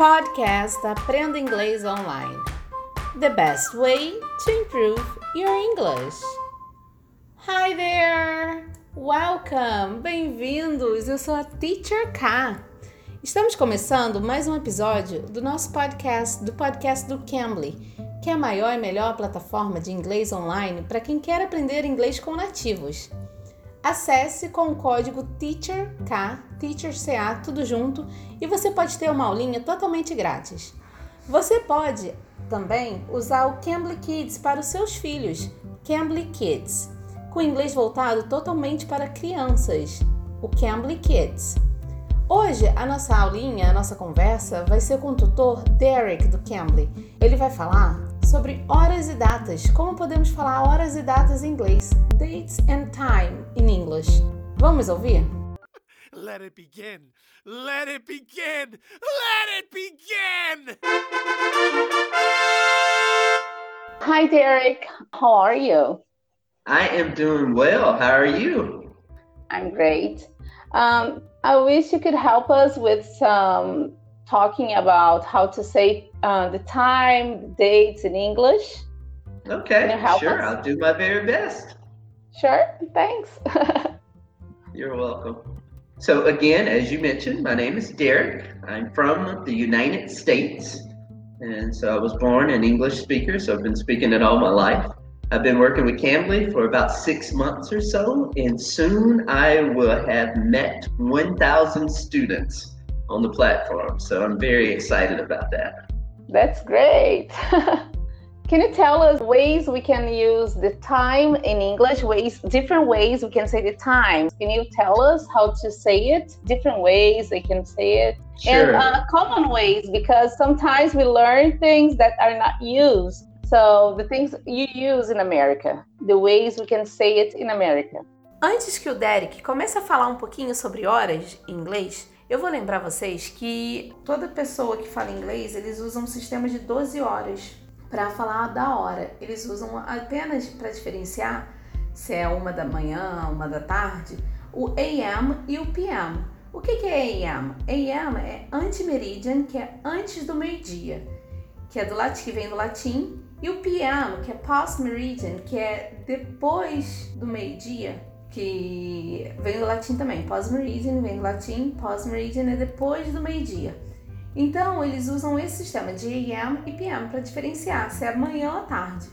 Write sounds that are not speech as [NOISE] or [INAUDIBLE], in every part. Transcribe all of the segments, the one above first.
Podcast Aprenda Inglês Online. The best way to improve your English. Hi there! Welcome! Bem-vindos! Eu sou a Teacher K. Estamos começando mais um episódio do nosso podcast, do podcast do Cambly, que é a maior e melhor plataforma de inglês online para quem quer aprender inglês com nativos. Acesse com o código TEACHERK, TEACHERCA, tudo junto, e você pode ter uma aulinha totalmente grátis. Você pode também usar o Cambly Kids para os seus filhos, Cambly Kids, com inglês voltado totalmente para crianças, o Cambly Kids. Hoje a nossa aulinha, a nossa conversa vai ser com o tutor Derek do Cambly. Ele vai falar sobre horas e datas. Como podemos falar horas e datas em inglês? Dates and time in English. Vamos ouvir? Let it begin. Let it begin. Let it begin. Hi Derek, how are you? I am doing well. How are you? I'm great. Um, I wish you could help us with some talking about how to say uh, the time, dates in English. Okay, sure. Us? I'll do my very best. Sure, thanks. [LAUGHS] You're welcome. So, again, as you mentioned, my name is Derek. I'm from the United States. And so I was born an English speaker, so I've been speaking it all my life. I've been working with Cambly for about six months or so, and soon I will have met 1,000 students on the platform. So I'm very excited about that. That's great. [LAUGHS] can you tell us ways we can use the time in English? Ways, different ways we can say the time. Can you tell us how to say it? Different ways they can say it, sure. and uh, common ways because sometimes we learn things that are not used. So the things you use in America, the ways we can say it in America. Antes que o Derek comece a falar um pouquinho sobre horas em inglês, Eu vou lembrar vocês que toda pessoa que fala inglês, eles usam um sistema de 12 horas para falar da hora. Eles usam apenas para diferenciar se é uma da manhã, uma da tarde, o AM e o PM. O que, que é AM? AM é anti-meridian, que é antes do meio-dia, que é do latim, que vem do latim, e o PM, que é post-meridian, que é depois do meio-dia, que vem do latim também. Pós-meridian vem do latim, pós-meridian é depois do meio-dia. Então, eles usam esse sistema de AM e PM para diferenciar se é manhã ou tarde,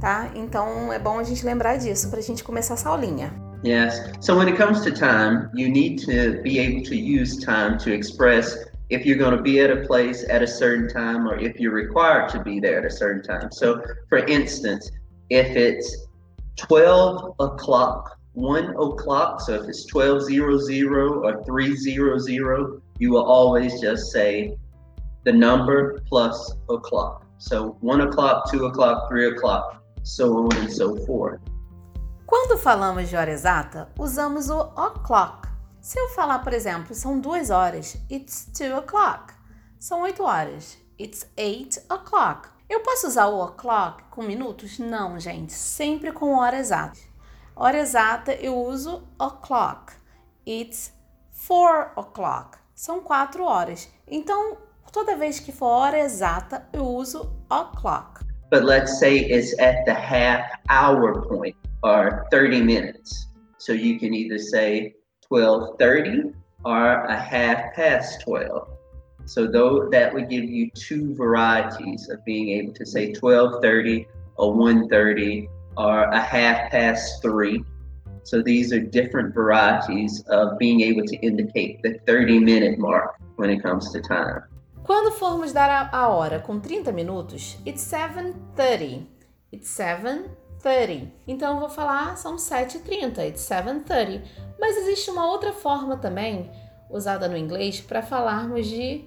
tá? Então, é bom a gente lembrar disso para a gente começar essa aulinha. Yes. So when it comes to time, you need to be able to use time to express if you're going to be at a place at a certain time or if you're required to be there at a certain time. So, for instance, if it's 12 o'clock one o'clock. So if it's 1200 or 300, you will always just say the number plus o'clock. So one o'clock, two o'clock, three o'clock, so on and so forth. Quando falamos de hora exata, usamos o o'clock. Se eu falar, por exemplo, são duas horas, it's two o'clock. São oito horas, it's eight o'clock. Eu posso usar o o'clock com minutos? Não, gente, sempre com hora exata. Hora exata eu uso o'clock. It's four o'clock. São quatro horas. Então, toda vez que for hora exata, eu uso o'clock. But let's say it's at the half hour point or 30 minutes. So you can either say 12:30 or a half past 12. So though that would give you two varieties of being able to say 12:30 or 1:30 are a half past three. So these are different varieties of being able to indicate the 30 minute mark when it comes to time. Quando formos dar a hora com 30 minutos, it's 7:30. It's 7:30. Então eu vou falar são 7:30, it's 7:30. Mas existe uma outra forma também usada no inglês para falarmos de,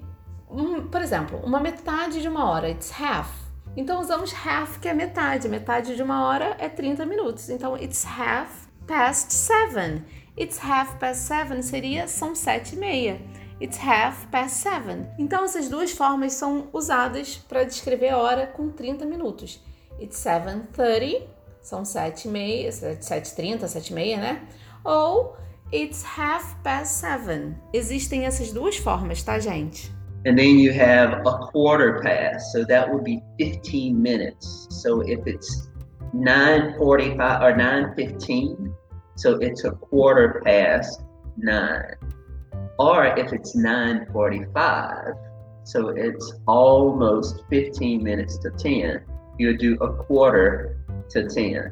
um, por exemplo, uma metade de uma hora, it's half. Então usamos half, que é metade. Metade de uma hora é 30 minutos. Então it's half past seven. It's half past seven seria são sete e meia. It's half past seven. Então essas duas formas são usadas para descrever a hora com 30 minutos. It's 7:30, são sete e meia, sete e trinta, sete e meia, né? Ou it's half past seven. Existem essas duas formas, tá, gente? And then you have a quarter past, so that would be 15 minutes. So if it's 9:45 or 9:15, so it's a quarter past 9. Or if it's 9:45, so it's almost 15 minutes to 10, you do a quarter to 10.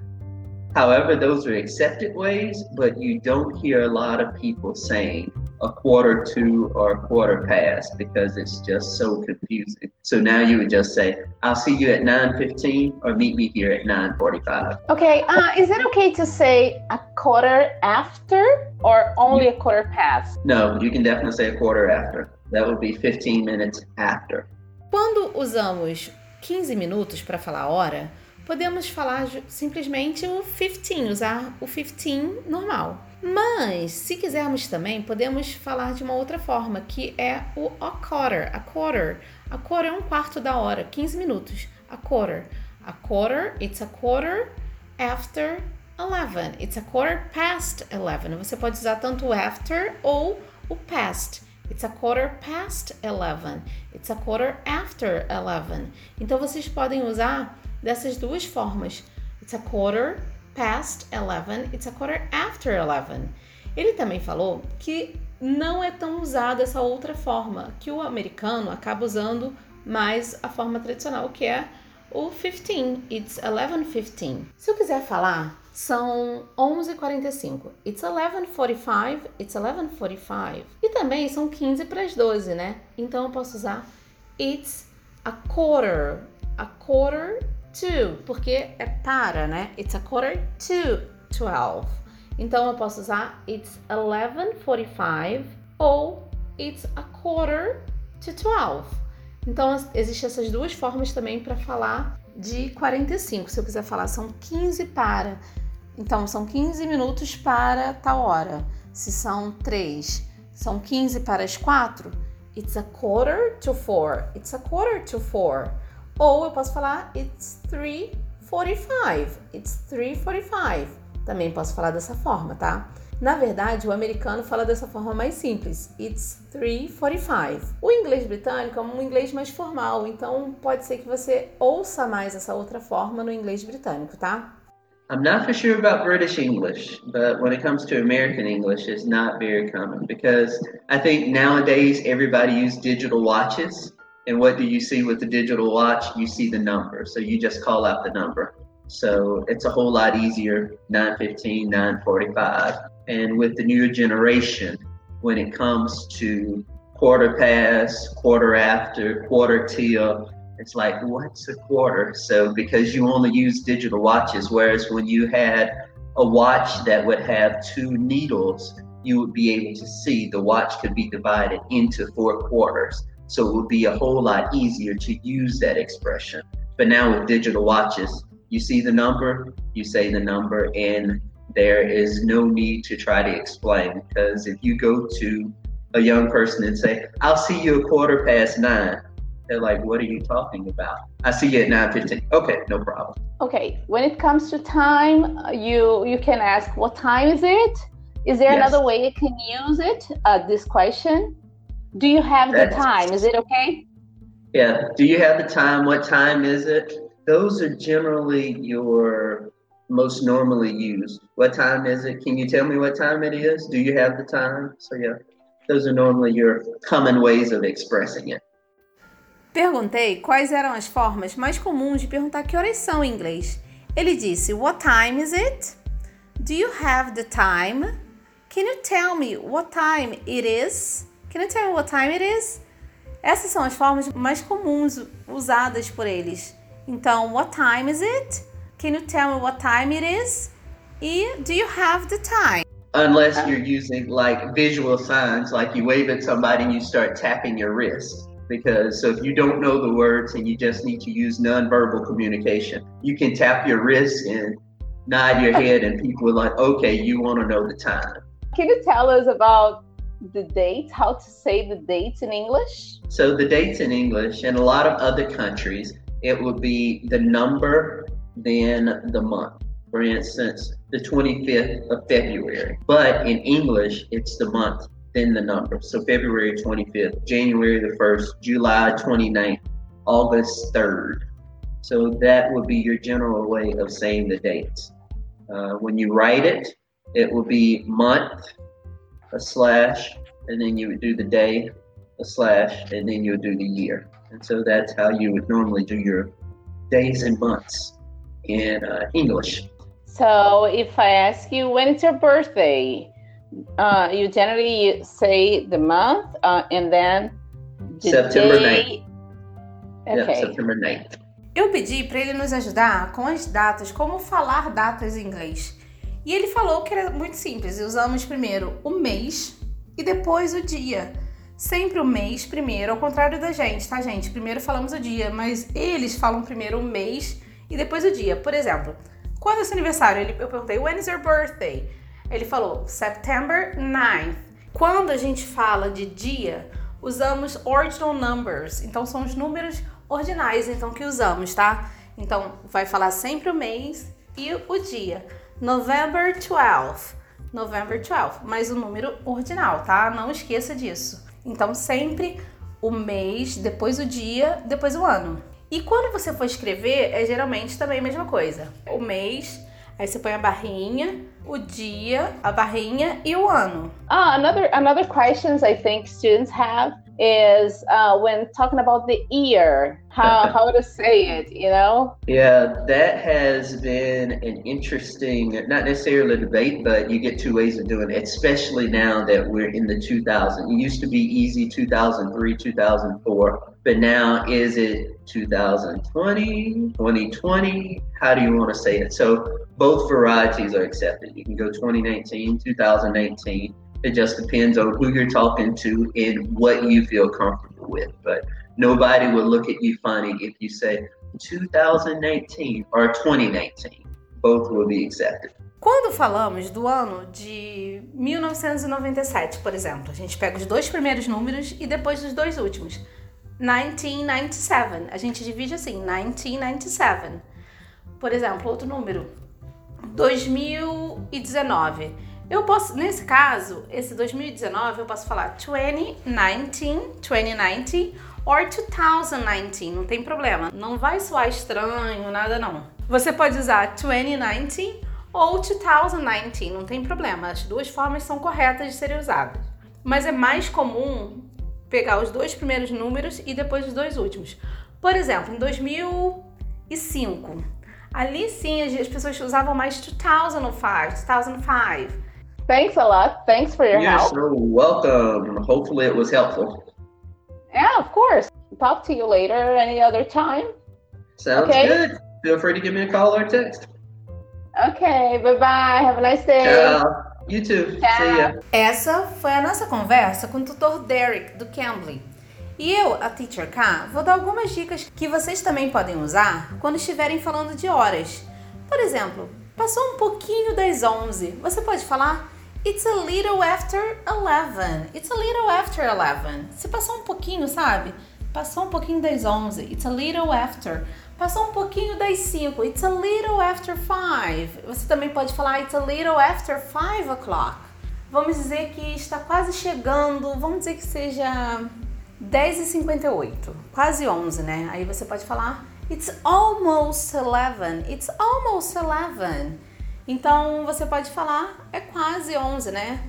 However, those are accepted ways, but you don't hear a lot of people saying a quarter to or a quarter past because it's just so confusing. So now you would just say, I'll see you at 9.15 or meet me here at 9.45. Okay, uh, is it okay to say a quarter after or only a quarter past? No, you can definitely say a quarter after. That would be 15 minutes after. Quando usamos 15 minutos para falar hora, podemos falar simplesmente o 15, usar o 15 normal. Mas, se quisermos também, podemos falar de uma outra forma, que é o a quarter. A quarter. A quarter é um quarto da hora, 15 minutos. A quarter. A quarter, it's a quarter after 11. It's a quarter past 11. Você pode usar tanto o after ou o past. It's a quarter past 11. It's a quarter after 11. Então vocês podem usar dessas duas formas. It's a quarter past 11, it's a quarter after 11. Ele também falou que não é tão usada essa outra forma, que o americano acaba usando mais a forma tradicional, que é o 15, it's 11:15. Se eu quiser falar, são 11:45. It's 11:45, it's 11:45. E também são 15 para as 12, né? Então eu posso usar it's a quarter, a quarter to, porque é para, né? It's a quarter to 12. Então eu posso usar it's 11:45 ou it's a quarter to 12. Então existem essas duas formas também para falar de 45. Se eu quiser falar são 15 para. Então são 15 minutos para tal hora. Se são 3, são 15 para as 4. It's a quarter to 4. It's a quarter to 4. Ou eu posso falar it's 3:45. It's 3:45. Também posso falar dessa forma, tá? Na verdade, o americano fala dessa forma mais simples. It's 3:45. O inglês britânico é um inglês mais formal, então pode ser que você ouça mais essa outra forma no inglês britânico, tá? I'm not for sure about British English, but when it comes to American English, it's not very common because I think nowadays everybody uses digital watches. And what do you see with the digital watch? You see the number. So you just call out the number. So it's a whole lot easier 915, 945. And with the newer generation, when it comes to quarter past, quarter after, quarter till, it's like, what's a quarter? So because you only use digital watches, whereas when you had a watch that would have two needles, you would be able to see the watch could be divided into four quarters. So it would be a whole lot easier to use that expression. But now with digital watches, you see the number, you say the number, and there is no need to try to explain because if you go to a young person and say, I'll see you a quarter past nine, they're like, what are you talking about? I see you at 9.15. Okay, no problem. Okay, when it comes to time, you you can ask, what time is it? Is there yes. another way you can use it, uh, this question? Do you have the time? Is it okay? Yeah. Do you have the time? What time is it? Those are generally your most normally used. What time is it? Can you tell me what time it is? Do you have the time? So, yeah, those are normally your common ways of expressing it. Perguntei quais eram as formas mais comuns de perguntar que horas são em inglês. Ele disse: What time is it? Do you have the time? Can you tell me what time it is? Can you tell me what time it is? Essas são as formas mais comuns usadas por eles. Então, what time is it? Can you tell me what time it is? E do you have the time? Unless you're using like visual signs, like you wave at somebody and you start tapping your wrist. Because so if you don't know the words and you just need to use nonverbal communication, you can tap your wrist and nod your head, and people are like, okay, you want to know the time. Can you tell us about the date, how to say the dates in English? So the dates in English, in a lot of other countries, it would be the number, then the month. For instance, the 25th of February. But in English, it's the month then the number. So February 25th, January the 1st, July 29th, August 3rd. So that would be your general way of saying the dates. Uh, when you write it, it will be month, a slash, and then you would do the day, a slash, and then you would do the year. And so that's how you would normally do your days and months in uh, English. So if I ask you when it's your birthday, uh, you generally say the month uh, and then the September day. Yeah, Okay. September 9th. Eu pedi para ele nos ajudar com as datas, como falar datas em inglês. E ele falou que era muito simples. Usamos primeiro o mês e depois o dia. Sempre o mês primeiro, ao contrário da gente, tá, gente? Primeiro falamos o dia, mas eles falam primeiro o mês e depois o dia. Por exemplo, quando é seu aniversário? Eu perguntei, when is your birthday? Ele falou, September 9th. Quando a gente fala de dia, usamos ordinal numbers. Então, são os números ordinais então que usamos, tá? Então, vai falar sempre o mês e o dia. November 12. November 12, mas o número ordinal, tá? Não esqueça disso. Então, sempre o mês, depois o dia, depois o ano. E quando você for escrever, é geralmente também a mesma coisa. O mês, aí você põe a barrinha, o dia, a barrinha e o ano. Ah, another another questions I think students have is uh, when talking about the year, how [LAUGHS] how to say it, you know? Yeah, that has been an interesting, not necessarily a debate, but you get two ways of doing it, especially now that we're in the 2000. It used to be easy 2003, 2004, but now is it 2020, 2020? How do you want to say it? So both varieties are accepted. You can go 2019, 2018. It just depends on who you're talking to and what you feel comfortable with. But nobody will look at you funny if you say 2019 or 2019. Both will be accepted. Quando falamos do ano de 1997, por exemplo, a gente pega os dois primeiros números e depois os dois últimos. 1997. A gente divide assim, 1997. Por exemplo, outro número, 2019. Eu posso, nesse caso, esse 2019, eu posso falar 2019, 2019 or 2019, não tem problema. Não vai soar estranho, nada não. Você pode usar 2019 ou 2019, não tem problema. As duas formas são corretas de serem usadas. Mas é mais comum pegar os dois primeiros números e depois os dois últimos. Por exemplo, em 2005, ali sim as pessoas usavam mais 2005, 2005. Thanks a lot. Thanks for your You're help. so welcome. Hopefully, it was helpful. Yeah, of course. Talk to you later any other time. Sounds Okay. good. Feel free to give me a call or text. Okay, bye-bye. Have a nice day. Ciao. You too. Ciao. See ya. Essa foi a nossa conversa com o tutor Derek do Cambly. E eu, a Teacher K, vou dar algumas dicas que vocês também podem usar quando estiverem falando de horas. Por exemplo, passou um pouquinho das 11. Você pode falar It's a little after 11. It's a little after 11. Se passou um pouquinho, sabe? Passou um pouquinho das 11. It's a little after. Passou um pouquinho das 5. It's a little after 5. Você também pode falar It's a little after 5 o'clock. Vamos dizer que está quase chegando, vamos dizer que seja 10h58, quase 11, né? Aí você pode falar It's almost 11. It's almost 11. Então você pode falar é quase 11, né?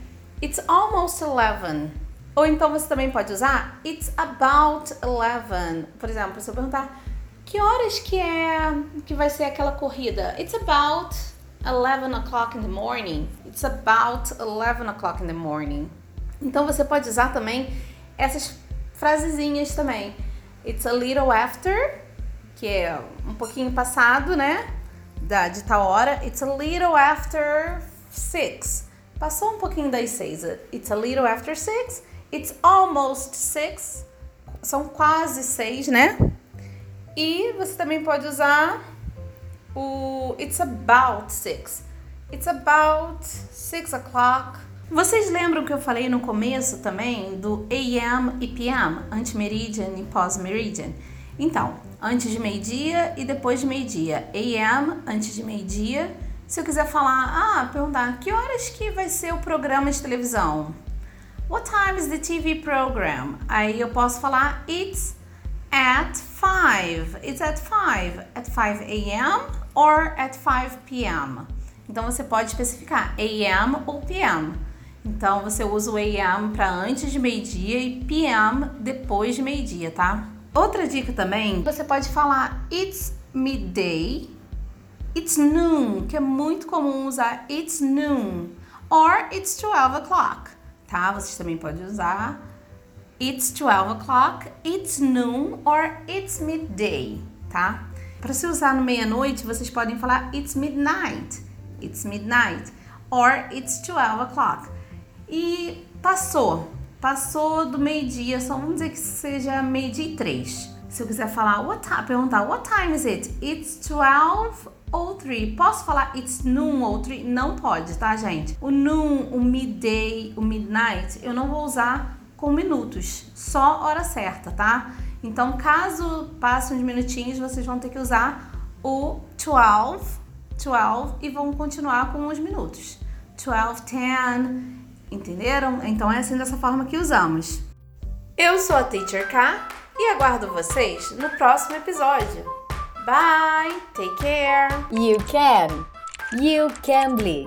It's almost 11. Ou então você também pode usar It's about 11. Por exemplo, se eu perguntar que horas que é que vai ser aquela corrida? It's about 11 o'clock in the morning. It's about 11 o'clock in the morning. Então você pode usar também essas frasezinhas também. It's a little after, que é um pouquinho passado, né? Da, de tal hora. It's a little after six. Passou um pouquinho das seis. It's a little after six. It's almost six. São quase seis, né? E você também pode usar o It's about six. It's about six o'clock. Vocês lembram que eu falei no começo também do AM e PM, anti-meridian e pós-meridian? Então, antes de meio-dia e depois de meio-dia. AM, antes de meio-dia. Se eu quiser falar, ah, perguntar que horas que vai ser o programa de televisão? What time is the TV program? Aí eu posso falar It's at 5. It's at 5. At 5 a.m. or at 5 p.m. Então você pode especificar AM ou PM. Então você usa o AM para antes de meio-dia e PM depois de meio-dia, tá? Outra dica também, você pode falar It's midday, It's noon, que é muito comum usar It's noon, or It's 12 o'clock, tá? Vocês também podem usar It's 12 o'clock, It's noon, or It's midday, tá? Para se usar no meia-noite, vocês podem falar It's midnight, It's midnight, or It's 12 o'clock. E passou, passou do meio-dia, só vamos dizer que seja meio-dia e três. Se eu quiser falar, what time, perguntar, what time is it? It's 12 ou 3. Posso falar it's noon ou 3? Não pode, tá, gente? O noon, o midday, o midnight, eu não vou usar com minutos, só hora certa, tá? Então, caso passe uns minutinhos, vocês vão ter que usar o 12, 12 e vão continuar com os minutos. 12, 10, Entenderam? Então é assim dessa forma que usamos. Eu sou a Teacher K e aguardo vocês no próximo episódio. Bye, take care. You can. You can be.